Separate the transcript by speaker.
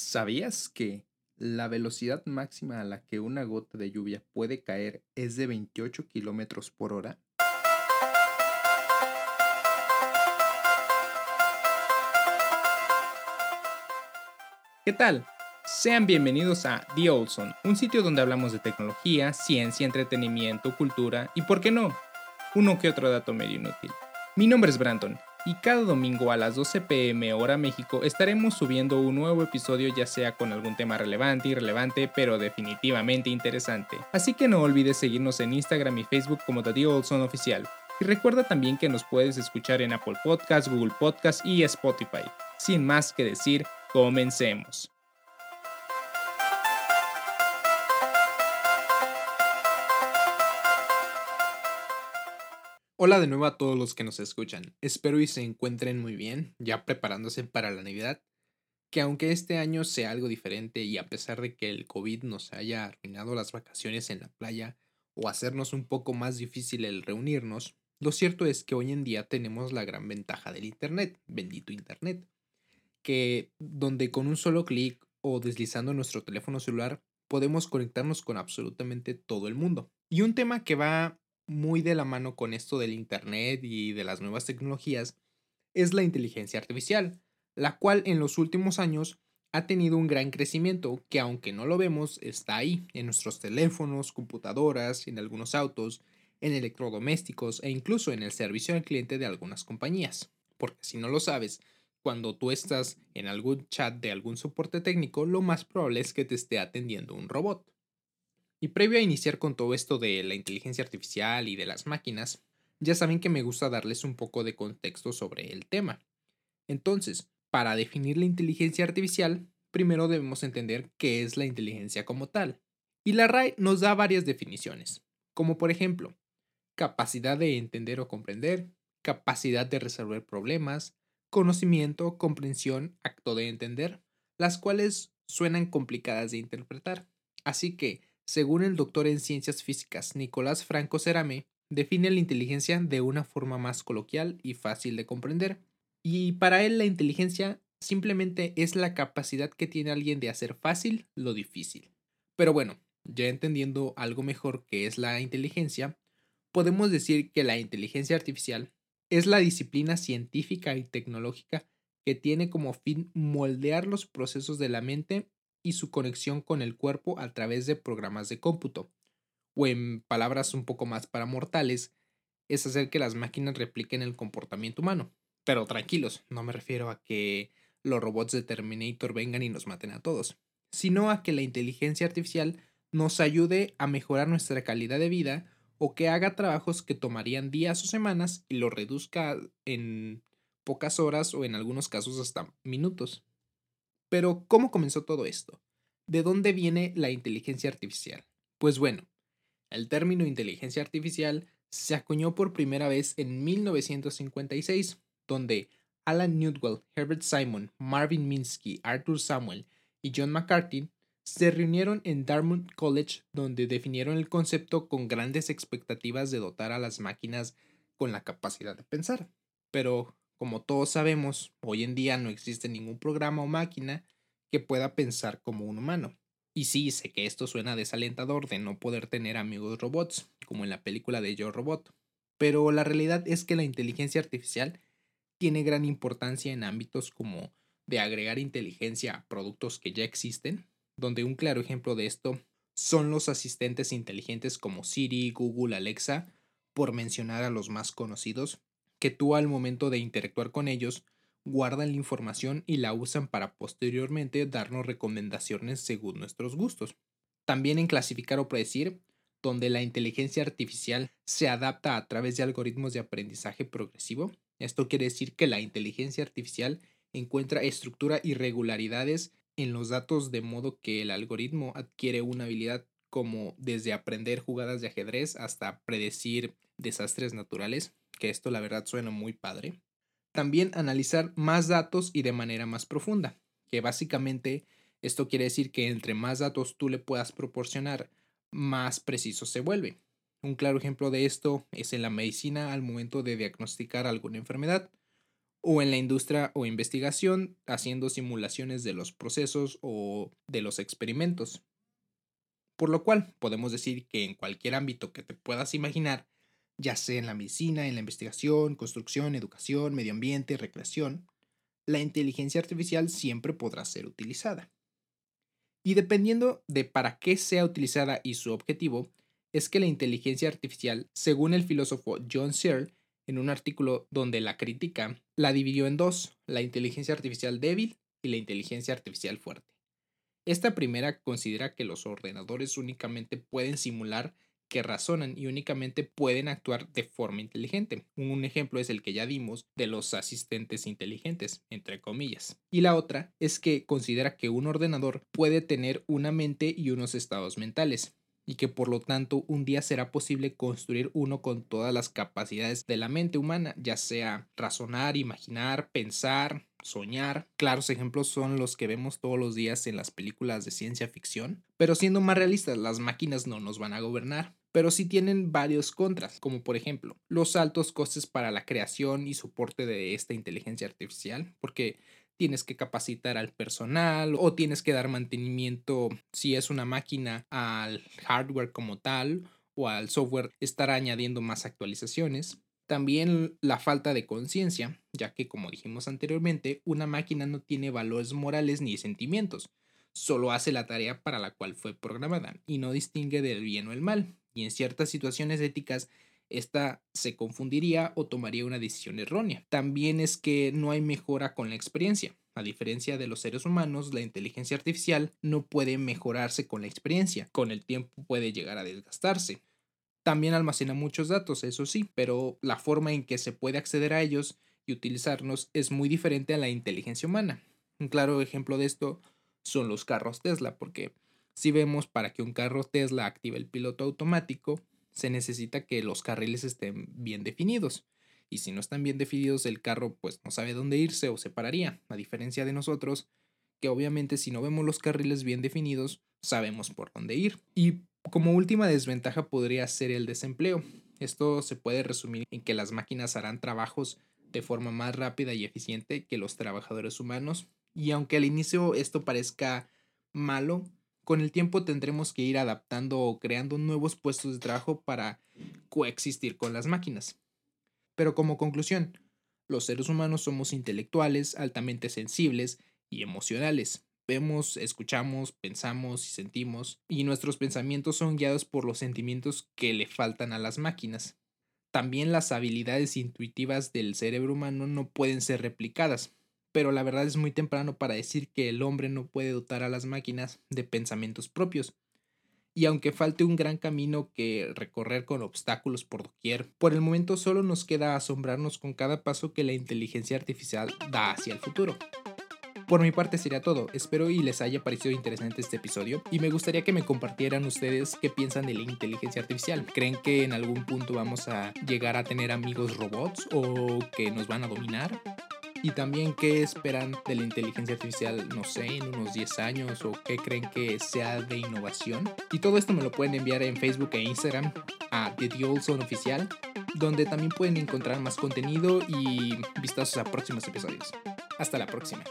Speaker 1: ¿Sabías que la velocidad máxima a la que una gota de lluvia puede caer es de 28 kilómetros por hora? ¿Qué tal? Sean bienvenidos a The Olson, un sitio donde hablamos de tecnología, ciencia, entretenimiento, cultura y, ¿por qué no?, uno que otro dato medio inútil. Mi nombre es Brandon y cada domingo a las 12 pm hora México estaremos subiendo un nuevo episodio ya sea con algún tema relevante, irrelevante, pero definitivamente interesante. Así que no olvides seguirnos en Instagram y Facebook como The Olson Oficial. Y recuerda también que nos puedes escuchar en Apple Podcasts, Google Podcasts y Spotify. Sin más que decir, comencemos. Hola de nuevo a todos los que nos escuchan. Espero y se encuentren muy bien, ya preparándose para la Navidad. Que aunque este año sea algo diferente y a pesar de que el COVID nos haya arruinado las vacaciones en la playa o hacernos un poco más difícil el reunirnos, lo cierto es que hoy en día tenemos la gran ventaja del Internet, bendito Internet, que donde con un solo clic o deslizando nuestro teléfono celular podemos conectarnos con absolutamente todo el mundo. Y un tema que va muy de la mano con esto del Internet y de las nuevas tecnologías es la inteligencia artificial, la cual en los últimos años ha tenido un gran crecimiento que aunque no lo vemos está ahí en nuestros teléfonos, computadoras, en algunos autos, en electrodomésticos e incluso en el servicio al cliente de algunas compañías. Porque si no lo sabes, cuando tú estás en algún chat de algún soporte técnico, lo más probable es que te esté atendiendo un robot. Y previo a iniciar con todo esto de la inteligencia artificial y de las máquinas, ya saben que me gusta darles un poco de contexto sobre el tema. Entonces, para definir la inteligencia artificial, primero debemos entender qué es la inteligencia como tal. Y la RAE nos da varias definiciones, como por ejemplo, capacidad de entender o comprender, capacidad de resolver problemas, conocimiento, comprensión, acto de entender, las cuales suenan complicadas de interpretar. Así que, según el doctor en ciencias físicas Nicolás Franco Cerame, define la inteligencia de una forma más coloquial y fácil de comprender. Y para él la inteligencia simplemente es la capacidad que tiene alguien de hacer fácil lo difícil. Pero bueno, ya entendiendo algo mejor qué es la inteligencia, podemos decir que la inteligencia artificial es la disciplina científica y tecnológica que tiene como fin moldear los procesos de la mente y su conexión con el cuerpo a través de programas de cómputo. O en palabras un poco más para mortales, es hacer que las máquinas repliquen el comportamiento humano. Pero tranquilos, no me refiero a que los robots de Terminator vengan y nos maten a todos, sino a que la inteligencia artificial nos ayude a mejorar nuestra calidad de vida o que haga trabajos que tomarían días o semanas y lo reduzca en pocas horas o en algunos casos hasta minutos. Pero, ¿cómo comenzó todo esto? ¿De dónde viene la inteligencia artificial? Pues bueno, el término inteligencia artificial se acuñó por primera vez en 1956, donde Alan Newell, Herbert Simon, Marvin Minsky, Arthur Samuel y John McCarthy se reunieron en Dartmouth College, donde definieron el concepto con grandes expectativas de dotar a las máquinas con la capacidad de pensar. Pero, como todos sabemos, hoy en día no existe ningún programa o máquina que pueda pensar como un humano. Y sí, sé que esto suena desalentador de no poder tener amigos robots, como en la película de Yo Robot, pero la realidad es que la inteligencia artificial tiene gran importancia en ámbitos como de agregar inteligencia a productos que ya existen, donde un claro ejemplo de esto son los asistentes inteligentes como Siri, Google, Alexa, por mencionar a los más conocidos, que tú al momento de interactuar con ellos guardan la información y la usan para posteriormente darnos recomendaciones según nuestros gustos. También en clasificar o predecir, donde la inteligencia artificial se adapta a través de algoritmos de aprendizaje progresivo. Esto quiere decir que la inteligencia artificial encuentra estructura y regularidades en los datos de modo que el algoritmo adquiere una habilidad como desde aprender jugadas de ajedrez hasta predecir desastres naturales que esto la verdad suena muy padre. También analizar más datos y de manera más profunda, que básicamente esto quiere decir que entre más datos tú le puedas proporcionar, más preciso se vuelve. Un claro ejemplo de esto es en la medicina al momento de diagnosticar alguna enfermedad. o en la industria o investigación haciendo simulaciones de los procesos o de los experimentos. Por lo cual podemos decir que en cualquier ámbito que te puedas imaginar, ya sea en la medicina, en la investigación, construcción, educación, medio ambiente, recreación, la inteligencia artificial siempre podrá ser utilizada. Y dependiendo de para qué sea utilizada y su objetivo, es que la inteligencia artificial, según el filósofo John Searle, en un artículo donde la critica, la dividió en dos, la inteligencia artificial débil y la inteligencia artificial fuerte. Esta primera considera que los ordenadores únicamente pueden simular que razonan y únicamente pueden actuar de forma inteligente. Un ejemplo es el que ya dimos de los asistentes inteligentes, entre comillas. Y la otra es que considera que un ordenador puede tener una mente y unos estados mentales, y que por lo tanto un día será posible construir uno con todas las capacidades de la mente humana, ya sea razonar, imaginar, pensar, soñar. Claros ejemplos son los que vemos todos los días en las películas de ciencia ficción, pero siendo más realistas, las máquinas no nos van a gobernar pero sí tienen varios contras, como por ejemplo los altos costes para la creación y soporte de esta inteligencia artificial, porque tienes que capacitar al personal o tienes que dar mantenimiento si es una máquina al hardware como tal o al software estar añadiendo más actualizaciones. También la falta de conciencia, ya que como dijimos anteriormente, una máquina no tiene valores morales ni sentimientos, solo hace la tarea para la cual fue programada y no distingue del bien o el mal y en ciertas situaciones éticas esta se confundiría o tomaría una decisión errónea. También es que no hay mejora con la experiencia. A diferencia de los seres humanos, la inteligencia artificial no puede mejorarse con la experiencia. Con el tiempo puede llegar a desgastarse. También almacena muchos datos, eso sí, pero la forma en que se puede acceder a ellos y utilizarlos es muy diferente a la inteligencia humana. Un claro ejemplo de esto son los carros Tesla, porque si vemos para que un carro Tesla active el piloto automático, se necesita que los carriles estén bien definidos. Y si no están bien definidos, el carro pues no sabe dónde irse o se pararía, a diferencia de nosotros, que obviamente si no vemos los carriles bien definidos, sabemos por dónde ir. Y como última desventaja podría ser el desempleo. Esto se puede resumir en que las máquinas harán trabajos de forma más rápida y eficiente que los trabajadores humanos. Y aunque al inicio esto parezca malo, con el tiempo tendremos que ir adaptando o creando nuevos puestos de trabajo para coexistir con las máquinas. Pero como conclusión, los seres humanos somos intelectuales, altamente sensibles y emocionales. Vemos, escuchamos, pensamos y sentimos, y nuestros pensamientos son guiados por los sentimientos que le faltan a las máquinas. También las habilidades intuitivas del cerebro humano no pueden ser replicadas, pero la verdad es muy temprano para decir que el hombre no puede dotar a las máquinas de pensamientos propios. Y aunque falte un gran camino que recorrer con obstáculos por doquier, por el momento solo nos queda asombrarnos con cada paso que la inteligencia artificial da hacia el futuro. Por mi parte sería todo, espero y les haya parecido interesante este episodio y me gustaría que me compartieran ustedes qué piensan de la inteligencia artificial. ¿Creen que en algún punto vamos a llegar a tener amigos robots o que nos van a dominar? Y también qué esperan de la inteligencia artificial, no sé, en unos 10 años o qué creen que sea de innovación. Y todo esto me lo pueden enviar en Facebook e Instagram a The Olson Oficial, donde también pueden encontrar más contenido y vistazos a próximos episodios. Hasta la próxima.